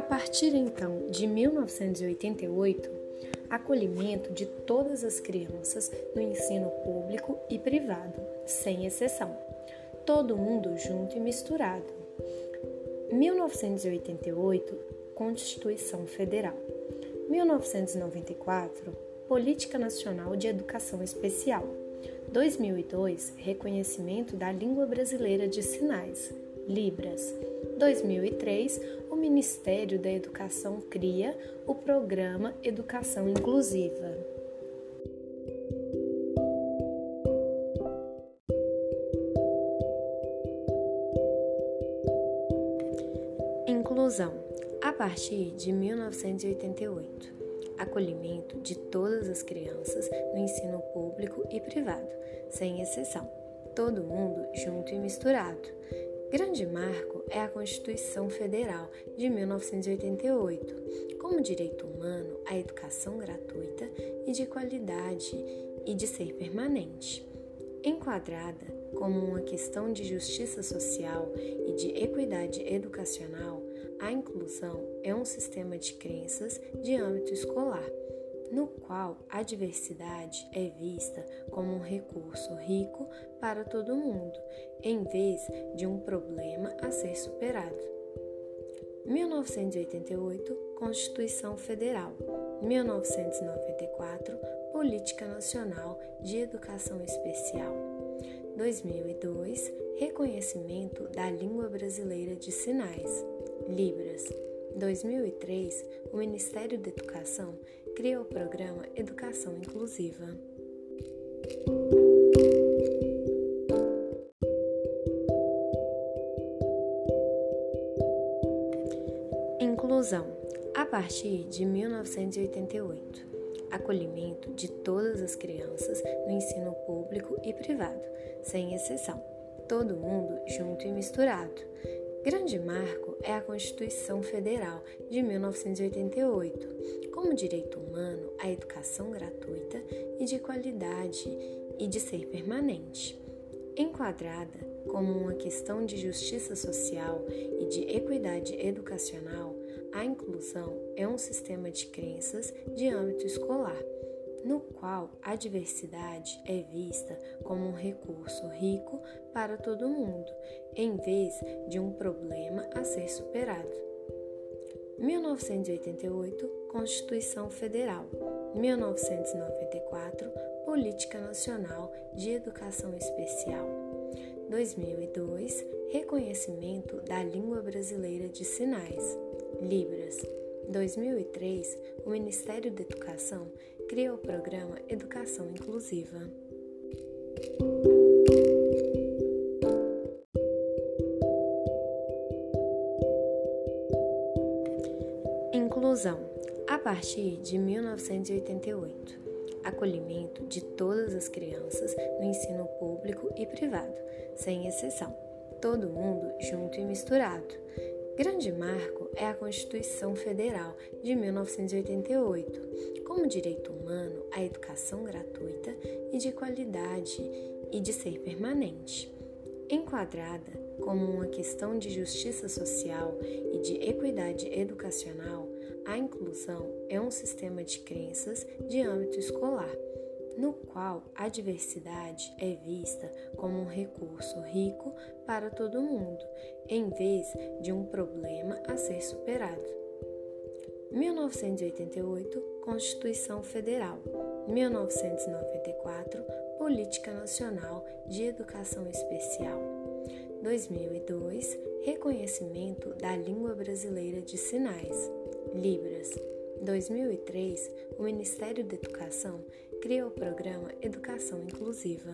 A partir então de 1988, acolhimento de todas as crianças no ensino público e privado, sem exceção. Todo mundo junto e misturado. 1988, Constituição Federal. 1994, Política Nacional de Educação Especial. 2002, Reconhecimento da Língua Brasileira de Sinais, Libras. 2003, o Ministério da Educação cria o Programa Educação Inclusiva. Inclusão. A partir de 1988 acolhimento de todas as crianças no ensino público e privado, sem exceção. Todo mundo junto e misturado. Grande marco é a Constituição Federal de 1988, como direito humano a educação gratuita e de qualidade e de ser permanente. Enquadrada como uma questão de justiça social e de equidade educacional, a inclusão é um sistema de crenças de âmbito escolar, no qual a diversidade é vista como um recurso rico para todo mundo, em vez de um problema a ser superado. 1988 Constituição Federal 1994 Política Nacional de Educação Especial 2002 Reconhecimento da Língua Brasileira de Sinais Libras. 2003, o Ministério da Educação criou o programa Educação Inclusiva. Inclusão. A partir de 1988, acolhimento de todas as crianças no ensino público e privado, sem exceção. Todo mundo junto e misturado Grande marco é a Constituição Federal de 1988, como direito humano a educação gratuita e de qualidade e de ser permanente. Enquadrada como uma questão de justiça social e de equidade educacional, a inclusão é um sistema de crenças de âmbito escolar no qual a diversidade é vista como um recurso rico para todo mundo, em vez de um problema a ser superado. 1988 Constituição Federal. 1994 Política Nacional de Educação Especial. 2002 Reconhecimento da Língua Brasileira de Sinais. Libras 2003 O Ministério da Educação criou o programa Educação Inclusiva. Inclusão. A partir de 1988, acolhimento de todas as crianças no ensino público e privado, sem exceção. Todo mundo junto e misturado Grande marco é a Constituição Federal de 1988, como direito humano a educação gratuita e de qualidade e de ser permanente. Enquadrada como uma questão de justiça social e de equidade educacional, a inclusão é um sistema de crenças de âmbito escolar no qual a diversidade é vista como um recurso rico para todo mundo, em vez de um problema a ser superado. 1988 Constituição Federal. 1994 Política Nacional de Educação Especial. 2002 Reconhecimento da Língua Brasileira de Sinais. Libras 2003 O Ministério da Educação criou o programa Educação Inclusiva.